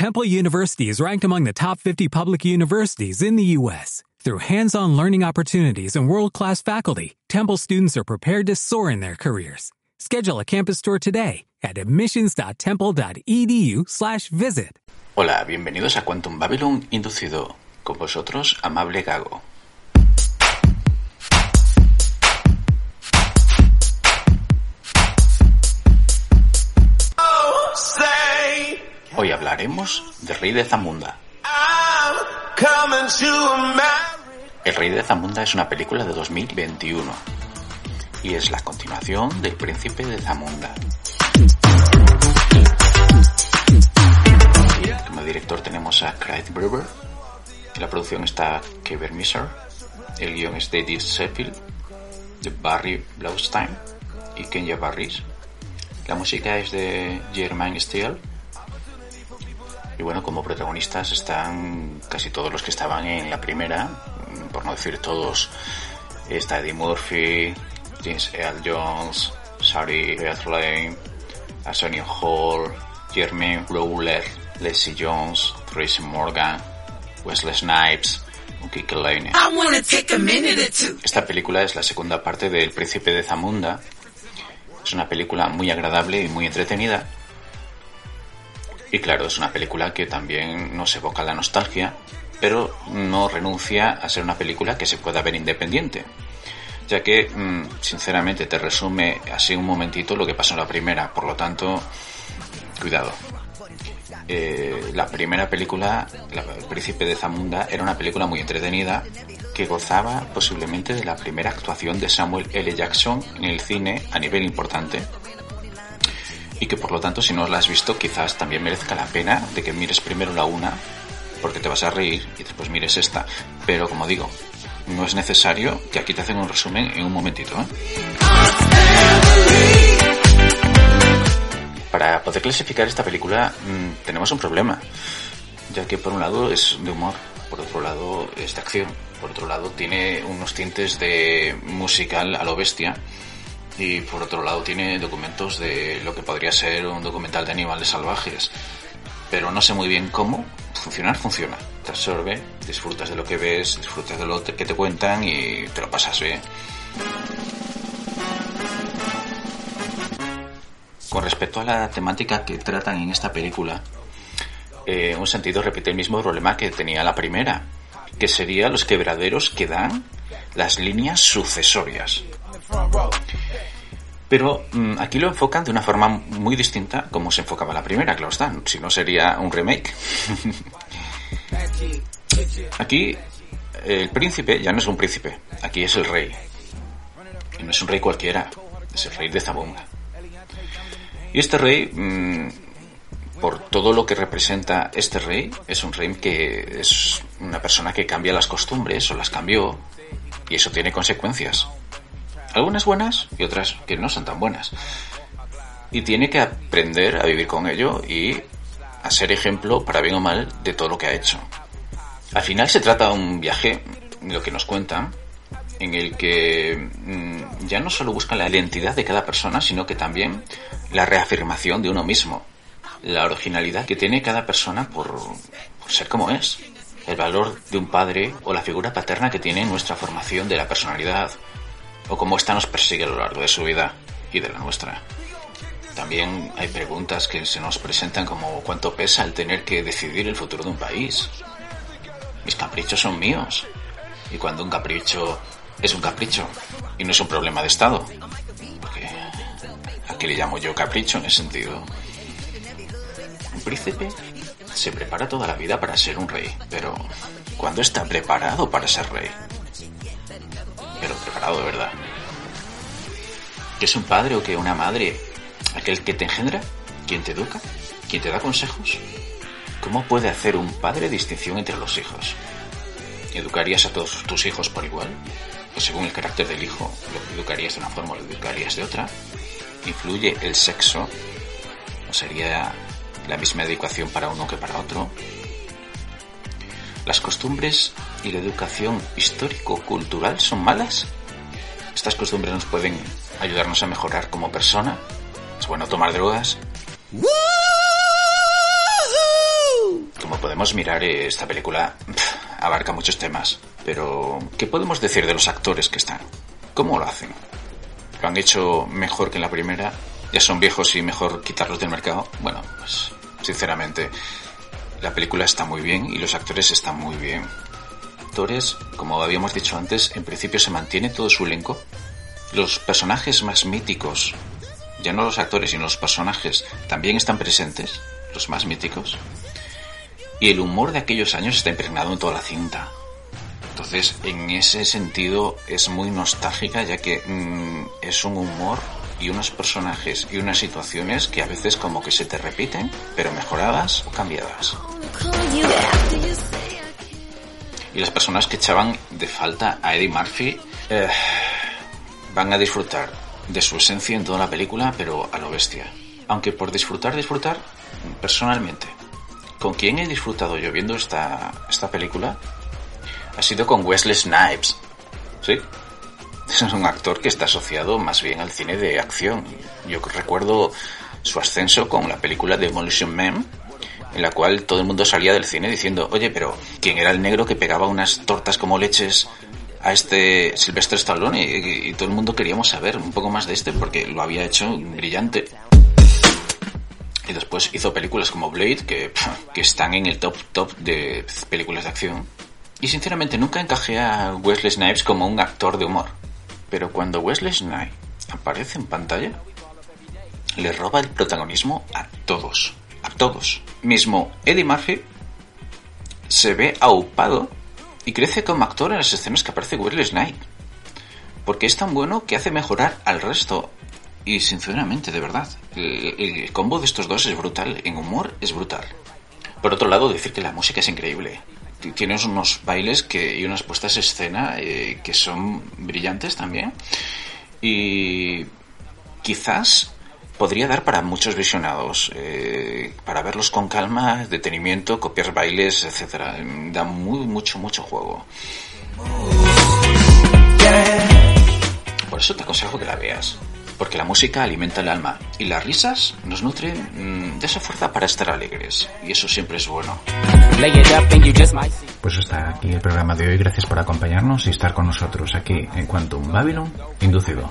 Temple University is ranked among the top 50 public universities in the U.S. Through hands-on learning opportunities and world-class faculty, Temple students are prepared to soar in their careers. Schedule a campus tour today at admissions.temple.edu/visit. Hola, bienvenidos a Quantum Babylon Inducido. Con vosotros, amable Gago. Hablaremos de Rey de Zamunda. El Rey de Zamunda es una película de 2021 y es la continuación del Príncipe de Zamunda. Como director tenemos a Craig Brewer, en la producción está Kevin Misser, el guion es de Edith Sheffield, de Barry Blaustein y Kenya Barris. La música es de Jermaine Steele y bueno, como protagonistas están casi todos los que estaban en la primera, por no decir todos. Está Eddie Murphy, James Earl Jones, Sari Lane, Sonia Hall, Jermaine Rowler, Leslie Jones, Tracy Morgan, Wesley Snipes, Kike Lane. Esta película es la segunda parte del Príncipe de Zamunda. Es una película muy agradable y muy entretenida y claro, es una película que también nos evoca la nostalgia, pero no renuncia a ser una película que se pueda ver independiente. Ya que, mm, sinceramente, te resume así un momentito lo que pasó en la primera. Por lo tanto, cuidado. Eh, la primera película, El Príncipe de Zamunda, era una película muy entretenida que gozaba posiblemente de la primera actuación de Samuel L. Jackson en el cine a nivel importante y que por lo tanto si no la has visto quizás también merezca la pena de que mires primero la una porque te vas a reír y después mires esta. Pero como digo, no es necesario que aquí te hacen un resumen en un momentito. ¿eh? Para poder clasificar esta película mmm, tenemos un problema, ya que por un lado es de humor, por otro lado es de acción, por otro lado tiene unos tintes de musical a lo bestia y por otro lado tiene documentos de lo que podría ser un documental de animales salvajes. Pero no sé muy bien cómo. Funcionar funciona. Te absorbe, disfrutas de lo que ves, disfrutas de lo que te cuentan y te lo pasas bien. Con respecto a la temática que tratan en esta película, eh, un sentido repite el mismo problema que tenía la primera, que sería los quebraderos que dan las líneas sucesorias. Pero mm, aquí lo enfocan de una forma muy distinta como se enfocaba la primera, claro está. Si no sería un remake. aquí el príncipe ya no es un príncipe, aquí es el rey. Y no es un rey cualquiera, es el rey de Zabonga. Y este rey, mm, por todo lo que representa este rey, es un rey que es una persona que cambia las costumbres o las cambió, y eso tiene consecuencias. Algunas buenas y otras que no son tan buenas. Y tiene que aprender a vivir con ello y a ser ejemplo, para bien o mal, de todo lo que ha hecho. Al final se trata de un viaje, lo que nos cuentan, en el que mm, ya no solo buscan la identidad de cada persona, sino que también la reafirmación de uno mismo, la originalidad que tiene cada persona por, por ser como es, el valor de un padre o la figura paterna que tiene en nuestra formación de la personalidad, o cómo esta nos persigue a lo largo de su vida y de la nuestra. También hay preguntas que se nos presentan como cuánto pesa el tener que decidir el futuro de un país. Mis caprichos son míos. Y cuando un capricho es un capricho y no es un problema de Estado. Porque a qué le llamo yo capricho en ese sentido. Un príncipe se prepara toda la vida para ser un rey, pero ¿cuándo está preparado para ser rey? Verdad. ¿Qué es un padre o que una madre? ¿Aquel que te engendra? ¿Quien te educa? ¿Quien te da consejos? ¿Cómo puede hacer un padre distinción entre los hijos? ¿Educarías a todos tus hijos por igual? ¿O según el carácter del hijo, lo educarías de una forma o lo educarías de otra? ¿Influye el sexo? ¿O sería la misma educación para uno que para otro? ¿Las costumbres y la educación histórico-cultural son malas? ¿Estas costumbres nos pueden ayudarnos a mejorar como persona? ¿Es bueno tomar drogas? podemos mirar, eh, esta película abarca muchos temas, pero ¿qué podemos decir de los actores que están? ¿Cómo lo hacen? ¿Lo han hecho mejor que en la primera? ¿Ya son viejos y mejor quitarlos del mercado? Bueno, pues sinceramente, la película está muy bien y los actores están muy bien. Como habíamos dicho antes, en principio se mantiene todo su elenco. Los personajes más míticos, ya no los actores, sino los personajes, también están presentes, los más míticos. Y el humor de aquellos años está impregnado en toda la cinta. Entonces, en ese sentido, es muy nostálgica, ya que mm, es un humor y unos personajes y unas situaciones que a veces como que se te repiten, pero mejoradas o cambiadas. Y las personas que echaban de falta a Eddie Murphy eh, van a disfrutar de su esencia en toda la película, pero a lo bestia. Aunque por disfrutar, disfrutar, personalmente, con quien he disfrutado yo viendo esta, esta película ha sido con Wesley Snipes. ¿Sí? Es un actor que está asociado más bien al cine de acción. Yo recuerdo su ascenso con la película Demolition Man, en la cual todo el mundo salía del cine diciendo, oye, pero ¿quién era el negro que pegaba unas tortas como leches a este Sylvester Stallone? Y, todo el mundo queríamos saber un poco más de este porque lo había hecho brillante. Y después hizo películas como Blade, que, que están en el top top de películas de acción. Y sinceramente nunca encajé a Wesley Snipes como un actor de humor. Pero cuando Wesley Snipes aparece en pantalla, le roba el protagonismo a todos. A todos. Mismo Eddie Murphy se ve aupado y crece como actor en las escenas que aparece Wesley Snipes. Porque es tan bueno que hace mejorar al resto. Y sinceramente, de verdad, el, combo de estos dos es brutal. En humor es brutal. Por otro lado, decir que la música es increíble tienes unos bailes que, y unas puestas de escena eh, que son brillantes también. Y quizás podría dar para muchos visionados, eh, para verlos con calma, detenimiento, copiar bailes, etcétera. Da muy, mucho, mucho juego. Por eso te aconsejo que la veas porque la música alimenta el alma y las risas nos nutren mm, de esa fuerza para estar alegres y eso siempre es bueno. Pues hasta aquí el programa de hoy, gracias por acompañarnos y estar con nosotros aquí en Quantum Babylon Inducido.